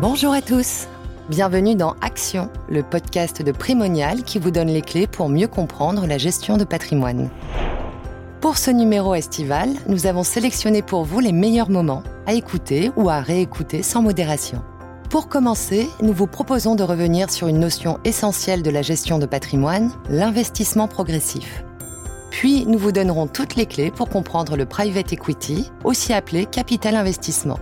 Bonjour à tous. Bienvenue dans Action, le podcast de Primonial qui vous donne les clés pour mieux comprendre la gestion de patrimoine. Pour ce numéro estival, nous avons sélectionné pour vous les meilleurs moments à écouter ou à réécouter sans modération. Pour commencer, nous vous proposons de revenir sur une notion essentielle de la gestion de patrimoine, l'investissement progressif. Puis, nous vous donnerons toutes les clés pour comprendre le private equity, aussi appelé capital investissement.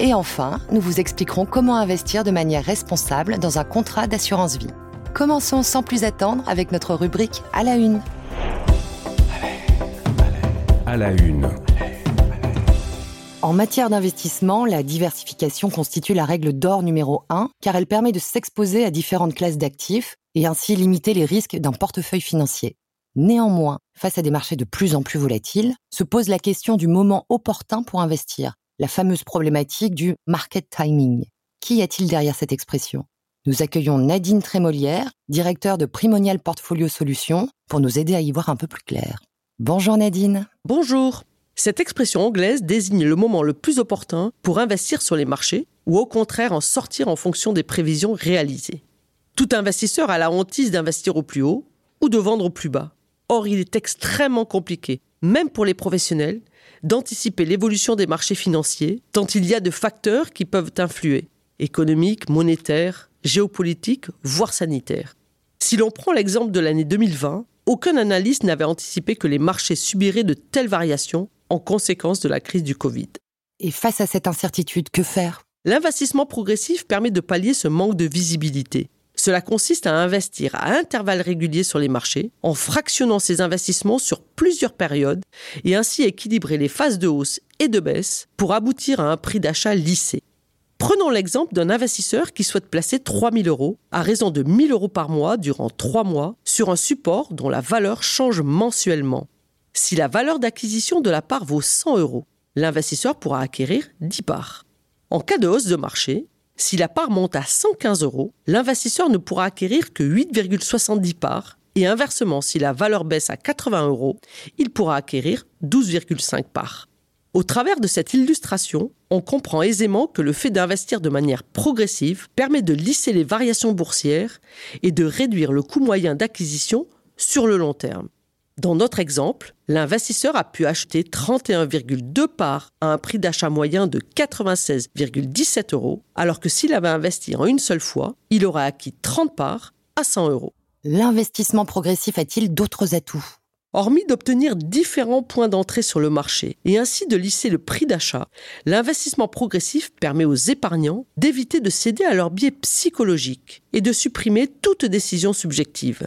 Et enfin, nous vous expliquerons comment investir de manière responsable dans un contrat d'assurance vie. Commençons sans plus attendre avec notre rubrique à la une. À la une. En matière d'investissement, la diversification constitue la règle d'or numéro 1 car elle permet de s'exposer à différentes classes d'actifs et ainsi limiter les risques d'un portefeuille financier. Néanmoins, face à des marchés de plus en plus volatiles, se pose la question du moment opportun pour investir la fameuse problématique du market timing. Qu'y a-t-il derrière cette expression? Nous accueillons Nadine Trémolière, directeur de Primonial Portfolio Solutions, pour nous aider à y voir un peu plus clair. Bonjour Nadine. Bonjour. Cette expression anglaise désigne le moment le plus opportun pour investir sur les marchés ou au contraire en sortir en fonction des prévisions réalisées. Tout investisseur a la hantise d'investir au plus haut ou de vendre au plus bas. Or, il est extrêmement compliqué, même pour les professionnels, d'anticiper l'évolution des marchés financiers, tant il y a de facteurs qui peuvent influer économiques, monétaires, géopolitiques, voire sanitaires. Si l'on prend l'exemple de l'année 2020, aucun analyste n'avait anticipé que les marchés subiraient de telles variations en conséquence de la crise du Covid. Et face à cette incertitude, que faire? L'investissement progressif permet de pallier ce manque de visibilité. Cela consiste à investir à intervalles réguliers sur les marchés, en fractionnant ces investissements sur plusieurs périodes et ainsi équilibrer les phases de hausse et de baisse pour aboutir à un prix d'achat lissé. Prenons l'exemple d'un investisseur qui souhaite placer 3 000 euros à raison de 1 000 euros par mois durant 3 mois sur un support dont la valeur change mensuellement. Si la valeur d'acquisition de la part vaut 100 euros, l'investisseur pourra acquérir 10 parts. En cas de hausse de marché, si la part monte à 115 euros, l'investisseur ne pourra acquérir que 8,70 parts et inversement, si la valeur baisse à 80 euros, il pourra acquérir 12,5 parts. Au travers de cette illustration, on comprend aisément que le fait d'investir de manière progressive permet de lisser les variations boursières et de réduire le coût moyen d'acquisition sur le long terme. Dans notre exemple, l'investisseur a pu acheter 31,2 parts à un prix d'achat moyen de 96,17 euros, alors que s'il avait investi en une seule fois, il aurait acquis 30 parts à 100 euros. L'investissement progressif a-t-il d'autres atouts? Hormis d'obtenir différents points d'entrée sur le marché et ainsi de lisser le prix d'achat, l'investissement progressif permet aux épargnants d'éviter de céder à leur biais psychologique et de supprimer toute décision subjective.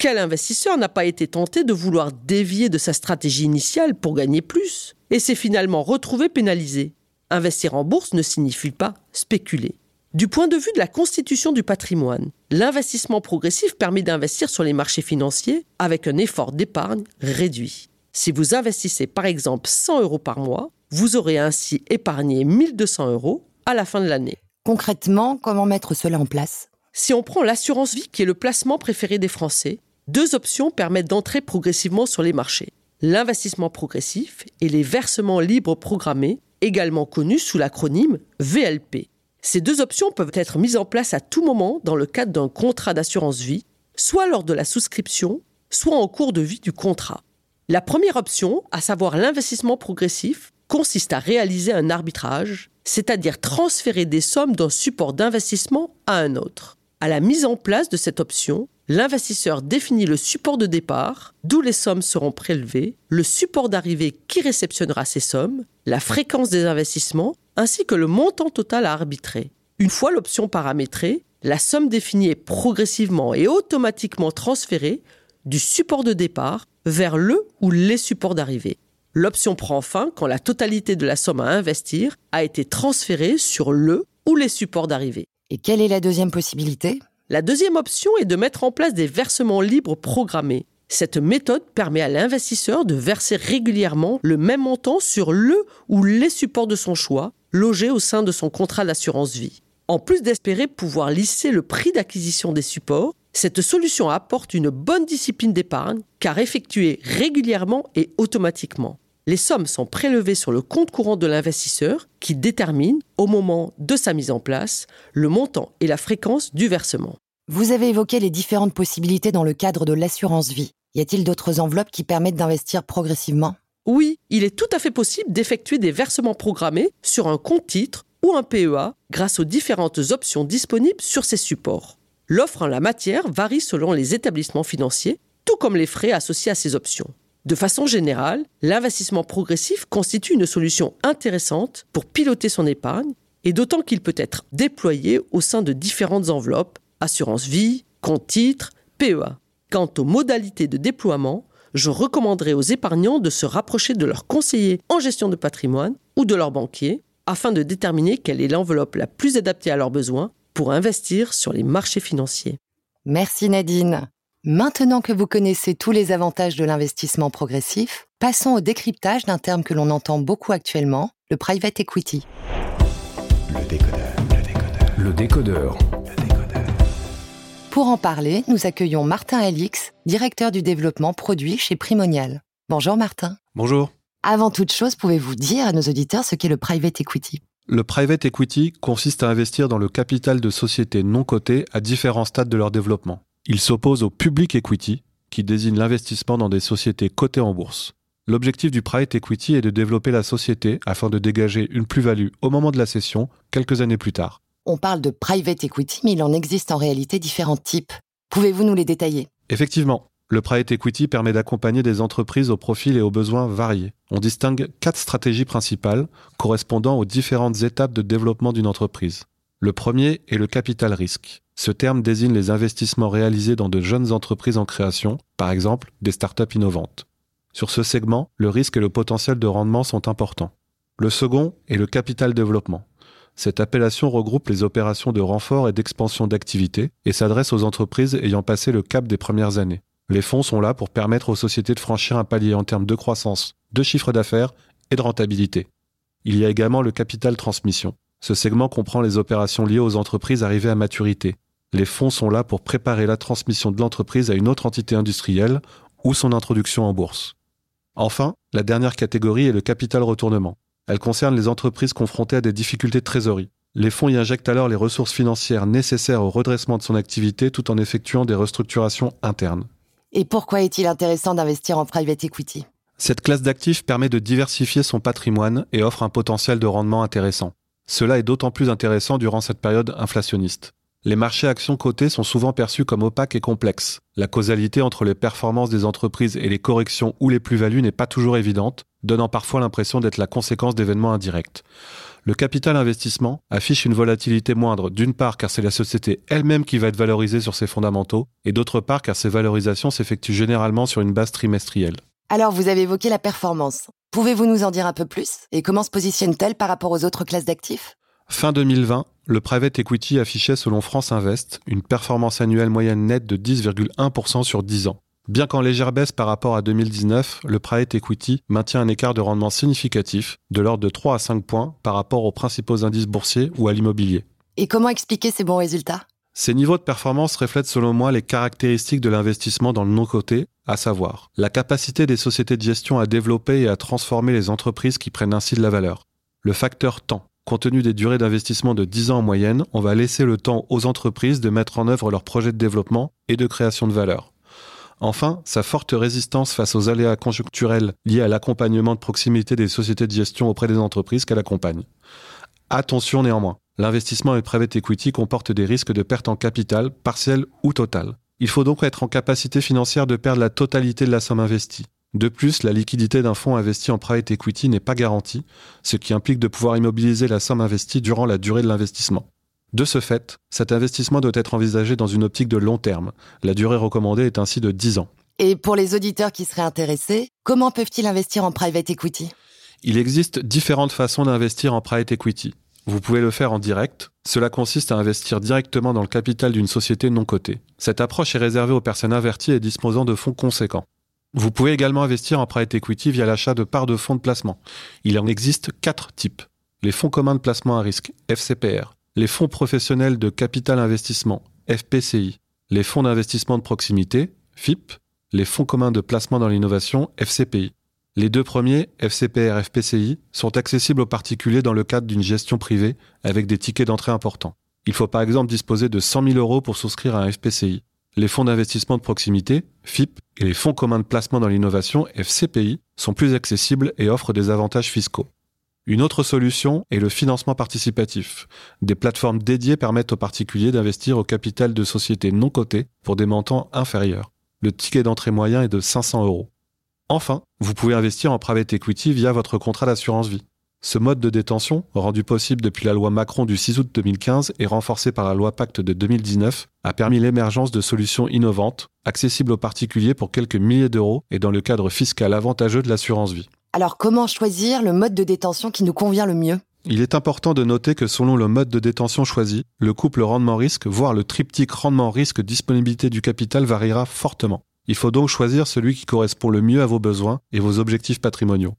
Quel investisseur n'a pas été tenté de vouloir dévier de sa stratégie initiale pour gagner plus et s'est finalement retrouvé pénalisé? Investir en bourse ne signifie pas spéculer. Du point de vue de la constitution du patrimoine, l'investissement progressif permet d'investir sur les marchés financiers avec un effort d'épargne réduit. Si vous investissez par exemple 100 euros par mois, vous aurez ainsi épargné 1200 euros à la fin de l'année. Concrètement, comment mettre cela en place? Si on prend l'assurance vie qui est le placement préféré des Français, deux options permettent d'entrer progressivement sur les marchés. L'investissement progressif et les versements libres programmés, également connus sous l'acronyme VLP. Ces deux options peuvent être mises en place à tout moment dans le cadre d'un contrat d'assurance vie, soit lors de la souscription, soit en cours de vie du contrat. La première option, à savoir l'investissement progressif, consiste à réaliser un arbitrage, c'est-à-dire transférer des sommes d'un support d'investissement à un autre. À la mise en place de cette option, l'investisseur définit le support de départ, d'où les sommes seront prélevées, le support d'arrivée qui réceptionnera ces sommes, la fréquence des investissements, ainsi que le montant total à arbitrer. Une fois l'option paramétrée, la somme définie est progressivement et automatiquement transférée du support de départ vers le ou les supports d'arrivée. L'option prend fin quand la totalité de la somme à investir a été transférée sur le ou les supports d'arrivée. Et quelle est la deuxième possibilité? La deuxième option est de mettre en place des versements libres programmés. Cette méthode permet à l'investisseur de verser régulièrement le même montant sur le ou les supports de son choix, logés au sein de son contrat d'assurance vie. En plus d'espérer pouvoir lisser le prix d'acquisition des supports, cette solution apporte une bonne discipline d'épargne car effectuée régulièrement et automatiquement. Les sommes sont prélevées sur le compte courant de l'investisseur qui détermine, au moment de sa mise en place, le montant et la fréquence du versement. Vous avez évoqué les différentes possibilités dans le cadre de l'assurance vie. Y a-t-il d'autres enveloppes qui permettent d'investir progressivement? Oui, il est tout à fait possible d'effectuer des versements programmés sur un compte titre ou un PEA grâce aux différentes options disponibles sur ces supports. L'offre en la matière varie selon les établissements financiers, tout comme les frais associés à ces options. De façon générale, l'investissement progressif constitue une solution intéressante pour piloter son épargne, et d'autant qu'il peut être déployé au sein de différentes enveloppes, assurance vie, compte titre, PEA. Quant aux modalités de déploiement, je recommanderais aux épargnants de se rapprocher de leur conseiller en gestion de patrimoine ou de leur banquier afin de déterminer quelle est l'enveloppe la plus adaptée à leurs besoins pour investir sur les marchés financiers. Merci Nadine. Maintenant que vous connaissez tous les avantages de l'investissement progressif, passons au décryptage d'un terme que l'on entend beaucoup actuellement, le private equity. Le décodeur. Le décodeur. Le décodeur. Le décodeur. Pour en parler, nous accueillons Martin Alix, directeur du développement produit chez Primonial. Bonjour Martin. Bonjour. Avant toute chose, pouvez-vous dire à nos auditeurs ce qu'est le private equity? Le private equity consiste à investir dans le capital de sociétés non cotées à différents stades de leur développement. Il s'oppose au public equity, qui désigne l'investissement dans des sociétés cotées en bourse. L'objectif du private equity est de développer la société afin de dégager une plus-value au moment de la cession, quelques années plus tard. On parle de private equity, mais il en existe en réalité différents types. Pouvez-vous nous les détailler? Effectivement, le private equity permet d'accompagner des entreprises aux profils et aux besoins variés. On distingue quatre stratégies principales correspondant aux différentes étapes de développement d'une entreprise. Le premier est le capital risque. Ce terme désigne les investissements réalisés dans de jeunes entreprises en création, par exemple des startups innovantes. Sur ce segment, le risque et le potentiel de rendement sont importants. Le second est le capital développement. Cette appellation regroupe les opérations de renfort et d'expansion d'activité et s'adresse aux entreprises ayant passé le cap des premières années. Les fonds sont là pour permettre aux sociétés de franchir un palier en termes de croissance, de chiffre d'affaires et de rentabilité. Il y a également le capital transmission. Ce segment comprend les opérations liées aux entreprises arrivées à maturité, les fonds sont là pour préparer la transmission de l'entreprise à une autre entité industrielle ou son introduction en bourse. Enfin, la dernière catégorie est le capital retournement. Elle concerne les entreprises confrontées à des difficultés de trésorerie. Les fonds y injectent alors les ressources financières nécessaires au redressement de son activité tout en effectuant des restructurations internes. Et pourquoi est-il intéressant d'investir en private equity? Cette classe d'actifs permet de diversifier son patrimoine et offre un potentiel de rendement intéressant. Cela est d'autant plus intéressant durant cette période inflationniste. Les marchés actions cotées sont souvent perçus comme opaques et complexes. La causalité entre les performances des entreprises et les corrections ou les plus-values n'est pas toujours évidente, donnant parfois l'impression d'être la conséquence d'événements indirects. Le capital investissement affiche une volatilité moindre, d'une part car c'est la société elle-même qui va être valorisée sur ses fondamentaux, et d'autre part car ces valorisations s'effectuent généralement sur une base trimestrielle. Alors vous avez évoqué la performance. Pouvez-vous nous en dire un peu plus? Et comment se positionne-t-elle par rapport aux autres classes d'actifs? Fin 2020, le private equity affichait selon France Invest une performance annuelle moyenne nette de 10,1% sur 10 ans. Bien qu'en légère baisse par rapport à 2019, le private equity maintient un écart de rendement significatif, de l'ordre de 3 à 5 points par rapport aux principaux indices boursiers ou à l'immobilier. Et comment expliquer ces bons résultats? Ces niveaux de performance reflètent selon moi les caractéristiques de l'investissement dans le non-coté, à savoir la capacité des sociétés de gestion à développer et à transformer les entreprises qui prennent ainsi de la valeur, le facteur temps, Compte tenu des durées d'investissement de 10 ans en moyenne, on va laisser le temps aux entreprises de mettre en œuvre leurs projets de développement et de création de valeur. Enfin, sa forte résistance face aux aléas conjoncturels liés à l'accompagnement de proximité des sociétés de gestion auprès des entreprises qu'elle accompagne. Attention néanmoins, l'investissement et private equity comporte des risques de perte en capital, partiel ou total. Il faut donc être en capacité financière de perdre la totalité de la somme investie. De plus, la liquidité d'un fonds investi en private equity n'est pas garantie, ce qui implique de pouvoir immobiliser la somme investie durant la durée de l'investissement. De ce fait, cet investissement doit être envisagé dans une optique de long terme. La durée recommandée est ainsi de 10 ans. Et pour les auditeurs qui seraient intéressés, comment peuvent-ils investir en private equity? Il existe différentes façons d'investir en private equity. Vous pouvez le faire en direct. Cela consiste à investir directement dans le capital d'une société non cotée. Cette approche est réservée aux personnes averties et disposant de fonds conséquents. Vous pouvez également investir en private equity via l'achat de parts de fonds de placement. Il en existe quatre types. Les fonds communs de placement à risque, FCPR, les fonds professionnels de capital investissement, FPCI, les fonds d'investissement de proximité, FIP, les fonds communs de placement dans l'innovation, FCPI. Les deux premiers, FCPR FPCI, sont accessibles aux particuliers dans le cadre d'une gestion privée avec des tickets d'entrée importants. Il faut par exemple disposer de 100 000 euros pour souscrire à un FPCI. Les fonds d'investissement de proximité, FIP, et les fonds communs de placement dans l'innovation, FCPI, sont plus accessibles et offrent des avantages fiscaux. Une autre solution est le financement participatif. Des plateformes dédiées permettent aux particuliers d'investir au capital de sociétés non cotées pour des montants inférieurs. Le ticket d'entrée moyen est de 500 euros. Enfin, vous pouvez investir en private equity via votre contrat d'assurance vie. Ce mode de détention, rendu possible depuis la loi Macron du 6 août 2015 et renforcé par la loi Pacte de 2019, a permis l'émergence de solutions innovantes, accessibles aux particuliers pour quelques milliers d'euros et dans le cadre fiscal avantageux de l'assurance vie. Alors comment choisir le mode de détention qui nous convient le mieux? Il est important de noter que selon le mode de détention choisi, le couple rendement-risque, voire le triptyque rendement-risque-disponibilité du capital variera fortement. Il faut donc choisir celui qui correspond le mieux à vos besoins et vos objectifs patrimoniaux.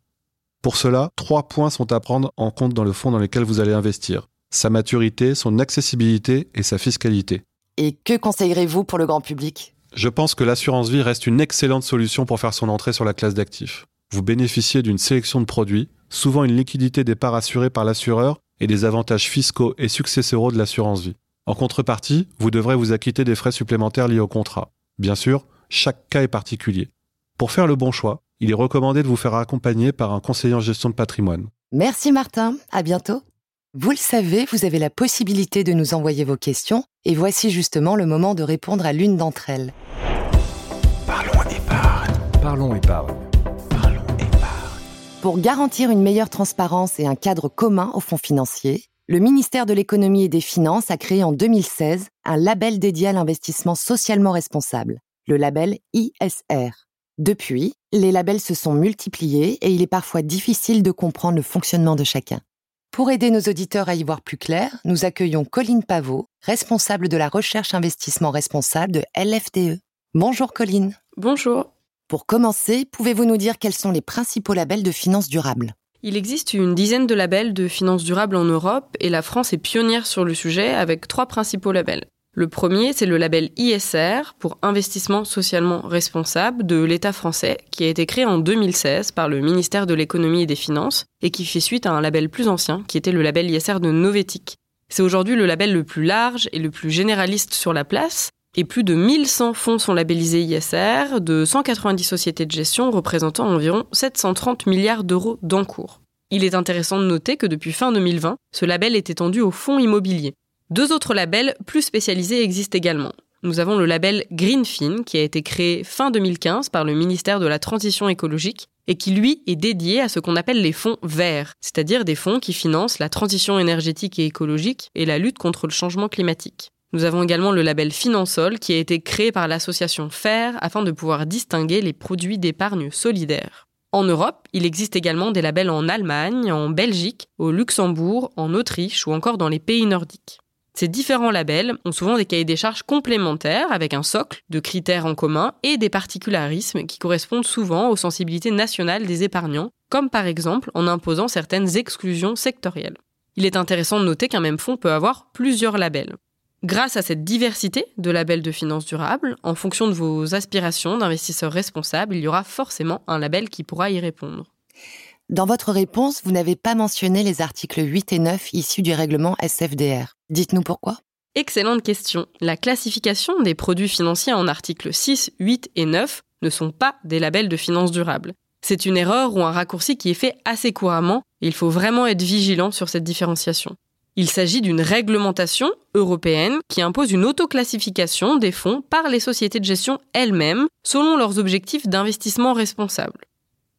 Pour cela, trois points sont à prendre en compte dans le fonds dans lequel vous allez investir. Sa maturité, son accessibilité et sa fiscalité. Et que conseillerez-vous pour le grand public? Je pense que l'assurance vie reste une excellente solution pour faire son entrée sur la classe d'actifs vous bénéficiez d'une sélection de produits, souvent une liquidité des parts assurées par l'assureur et des avantages fiscaux et successoraux de l'assurance vie. En contrepartie, vous devrez vous acquitter des frais supplémentaires liés au contrat. Bien sûr, chaque cas est particulier. Pour faire le bon choix, il est recommandé de vous faire accompagner par un conseiller en gestion de patrimoine. Merci Martin, à bientôt. Vous le savez, vous avez la possibilité de nous envoyer vos questions et voici justement le moment de répondre à l'une d'entre elles. Parlons épargne. Parlons épargne. Pour garantir une meilleure transparence et un cadre commun aux fonds financiers, le ministère de l'économie et des finances a créé en 2016 un label dédié à l'investissement socialement responsable, le label ISR. Depuis, les labels se sont multipliés et il est parfois difficile de comprendre le fonctionnement de chacun. Pour aider nos auditeurs à y voir plus clair, nous accueillons Colline Pavot, responsable de la recherche investissement responsable de LFDE. Bonjour Colline. Bonjour. Pour commencer, pouvez-vous nous dire quels sont les principaux labels de finances durables? Il existe une dizaine de labels de finances durables en Europe et la France est pionnière sur le sujet avec trois principaux labels. Le premier, c'est le label ISR pour investissement socialement responsable de l'État français qui a été créé en 2016 par le ministère de l'économie et des finances et qui fait suite à un label plus ancien qui était le label ISR de Novetic. C'est aujourd'hui le label le plus large et le plus généraliste sur la place et plus de 1100 fonds sont labellisés ISR, de 190 sociétés de gestion représentant environ 730 milliards d'euros d'encours. Il est intéressant de noter que depuis fin 2020, ce label est étendu aux fonds immobiliers. Deux autres labels plus spécialisés existent également. Nous avons le label Greenfin qui a été créé fin 2015 par le ministère de la Transition écologique et qui lui est dédié à ce qu'on appelle les fonds verts, c'est-à-dire des fonds qui financent la transition énergétique et écologique et la lutte contre le changement climatique. Nous avons également le label Finansol qui a été créé par l'association FAIR afin de pouvoir distinguer les produits d'épargne solidaire. En Europe, il existe également des labels en Allemagne, en Belgique, au Luxembourg, en Autriche ou encore dans les pays nordiques. Ces différents labels ont souvent des cahiers des charges complémentaires avec un socle de critères en commun et des particularismes qui correspondent souvent aux sensibilités nationales des épargnants, comme par exemple en imposant certaines exclusions sectorielles. Il est intéressant de noter qu'un même fonds peut avoir plusieurs labels. Grâce à cette diversité de labels de finances durables, en fonction de vos aspirations d'investisseurs responsables, il y aura forcément un label qui pourra y répondre. Dans votre réponse, vous n'avez pas mentionné les articles 8 et 9 issus du règlement SFDR. Dites-nous pourquoi Excellente question. La classification des produits financiers en articles 6, 8 et 9 ne sont pas des labels de finances durables. C'est une erreur ou un raccourci qui est fait assez couramment et il faut vraiment être vigilant sur cette différenciation. Il s'agit d'une réglementation européenne qui impose une autoclassification des fonds par les sociétés de gestion elles-mêmes selon leurs objectifs d'investissement responsable.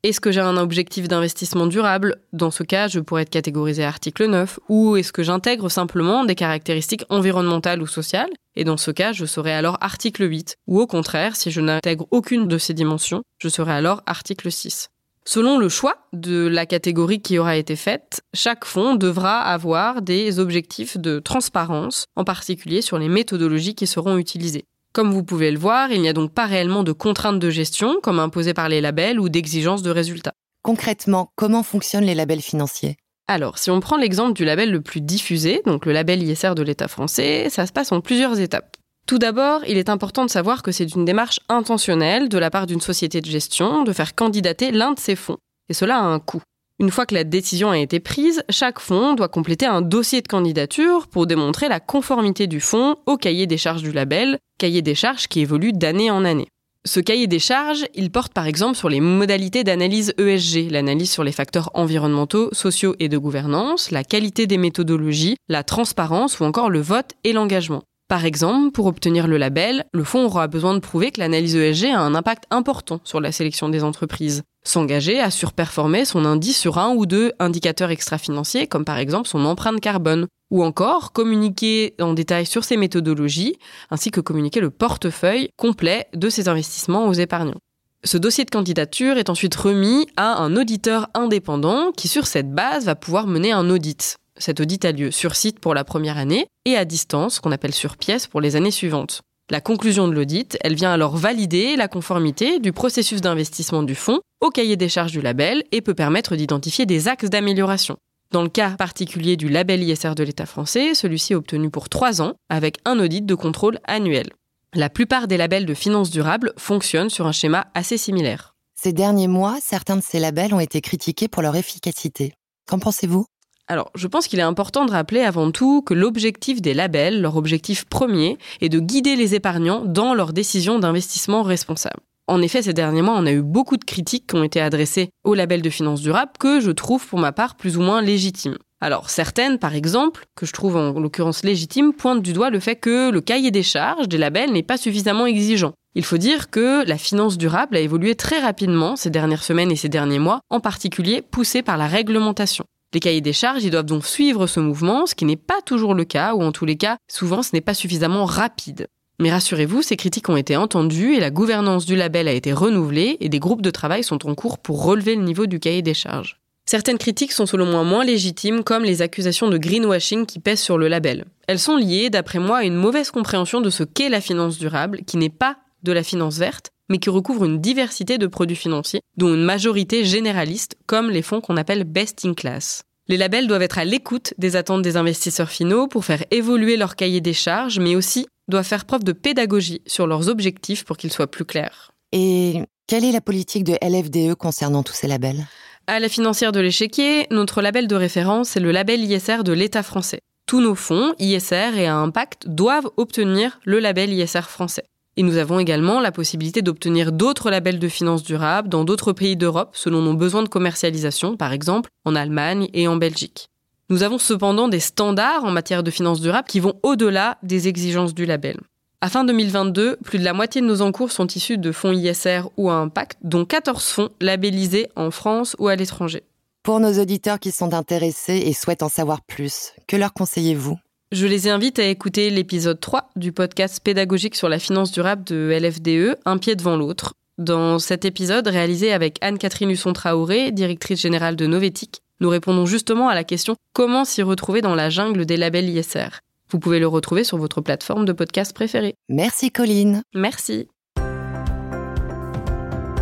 Est-ce que j'ai un objectif d'investissement durable? Dans ce cas, je pourrais être catégorisé article 9. Ou est-ce que j'intègre simplement des caractéristiques environnementales ou sociales? Et dans ce cas, je serai alors article 8. Ou au contraire, si je n'intègre aucune de ces dimensions, je serai alors article 6. Selon le choix de la catégorie qui aura été faite, chaque fonds devra avoir des objectifs de transparence, en particulier sur les méthodologies qui seront utilisées. Comme vous pouvez le voir, il n'y a donc pas réellement de contraintes de gestion, comme imposées par les labels, ou d'exigences de résultats. Concrètement, comment fonctionnent les labels financiers? Alors, si on prend l'exemple du label le plus diffusé, donc le label ISR de l'État français, ça se passe en plusieurs étapes. Tout d'abord, il est important de savoir que c'est une démarche intentionnelle de la part d'une société de gestion de faire candidater l'un de ses fonds. et cela a un coût. Une fois que la décision a été prise, chaque fonds doit compléter un dossier de candidature pour démontrer la conformité du fonds au cahier des charges du label, cahier des charges qui évolue d'année en année. Ce cahier des charges, il porte par exemple sur les modalités d'analyse ESG, l'analyse sur les facteurs environnementaux, sociaux et de gouvernance, la qualité des méthodologies, la transparence ou encore le vote et l'engagement. Par exemple, pour obtenir le label, le fonds aura besoin de prouver que l'analyse ESG a un impact important sur la sélection des entreprises. S'engager à surperformer son indice sur un ou deux indicateurs extra-financiers, comme par exemple son empreinte carbone. Ou encore communiquer en détail sur ses méthodologies, ainsi que communiquer le portefeuille complet de ses investissements aux épargnants. Ce dossier de candidature est ensuite remis à un auditeur indépendant qui, sur cette base, va pouvoir mener un audit. Cet audit a lieu sur site pour la première année et à distance, qu'on appelle sur pièce pour les années suivantes. La conclusion de l'audit, elle vient alors valider la conformité du processus d'investissement du fonds au cahier des charges du label et peut permettre d'identifier des axes d'amélioration. Dans le cas particulier du label ISR de l'État français, celui-ci est obtenu pour trois ans avec un audit de contrôle annuel. La plupart des labels de finances durables fonctionnent sur un schéma assez similaire. Ces derniers mois, certains de ces labels ont été critiqués pour leur efficacité. Qu'en pensez-vous? Alors, je pense qu'il est important de rappeler avant tout que l'objectif des labels, leur objectif premier, est de guider les épargnants dans leurs décisions d'investissement responsable. En effet, ces derniers mois, on a eu beaucoup de critiques qui ont été adressées au label de finances durables que je trouve pour ma part plus ou moins légitimes. Alors certaines, par exemple, que je trouve en l'occurrence légitimes, pointent du doigt le fait que le cahier des charges des labels n'est pas suffisamment exigeant. Il faut dire que la finance durable a évolué très rapidement ces dernières semaines et ces derniers mois, en particulier poussée par la réglementation. Les cahiers des charges, ils doivent donc suivre ce mouvement, ce qui n'est pas toujours le cas, ou en tous les cas, souvent ce n'est pas suffisamment rapide. Mais rassurez-vous, ces critiques ont été entendues et la gouvernance du label a été renouvelée et des groupes de travail sont en cours pour relever le niveau du cahier des charges. Certaines critiques sont selon moi moins légitimes, comme les accusations de greenwashing qui pèsent sur le label. Elles sont liées, d'après moi, à une mauvaise compréhension de ce qu'est la finance durable, qui n'est pas de la finance verte, mais qui recouvre une diversité de produits financiers, dont une majorité généraliste, comme les fonds qu'on appelle best in class. Les labels doivent être à l'écoute des attentes des investisseurs finaux pour faire évoluer leur cahier des charges, mais aussi doivent faire preuve de pédagogie sur leurs objectifs pour qu'ils soient plus clairs. Et quelle est la politique de LFDE concernant tous ces labels? À la financière de l'échiquier, notre label de référence est le label ISR de l'État français. Tous nos fonds, ISR et à impact, doivent obtenir le label ISR français. Et nous avons également la possibilité d'obtenir d'autres labels de finances durables dans d'autres pays d'Europe selon nos besoins de commercialisation, par exemple en Allemagne et en Belgique. Nous avons cependant des standards en matière de finances durables qui vont au-delà des exigences du label. À fin 2022, plus de la moitié de nos encours sont issus de fonds ISR ou à impact, dont 14 fonds labellisés en France ou à l'étranger. Pour nos auditeurs qui sont intéressés et souhaitent en savoir plus, que leur conseillez-vous? Je les invite à écouter l'épisode 3 du podcast pédagogique sur la finance durable de LFDE, Un pied devant l'autre. Dans cet épisode, réalisé avec Anne-Catherine Husson-Traoré, directrice générale de Novetic, nous répondons justement à la question comment s'y retrouver dans la jungle des labels ISR. Vous pouvez le retrouver sur votre plateforme de podcast préférée. Merci Colline. Merci.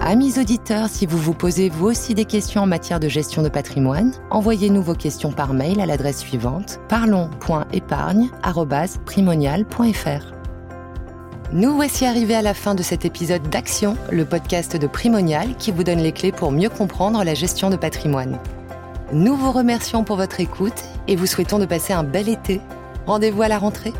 Amis auditeurs, si vous vous posez vous aussi des questions en matière de gestion de patrimoine, envoyez-nous vos questions par mail à l'adresse suivante parlons.épargne@primonial.fr. Nous voici arrivés à la fin de cet épisode d'Action, le podcast de Primonial qui vous donne les clés pour mieux comprendre la gestion de patrimoine. Nous vous remercions pour votre écoute et vous souhaitons de passer un bel été. Rendez-vous à la rentrée.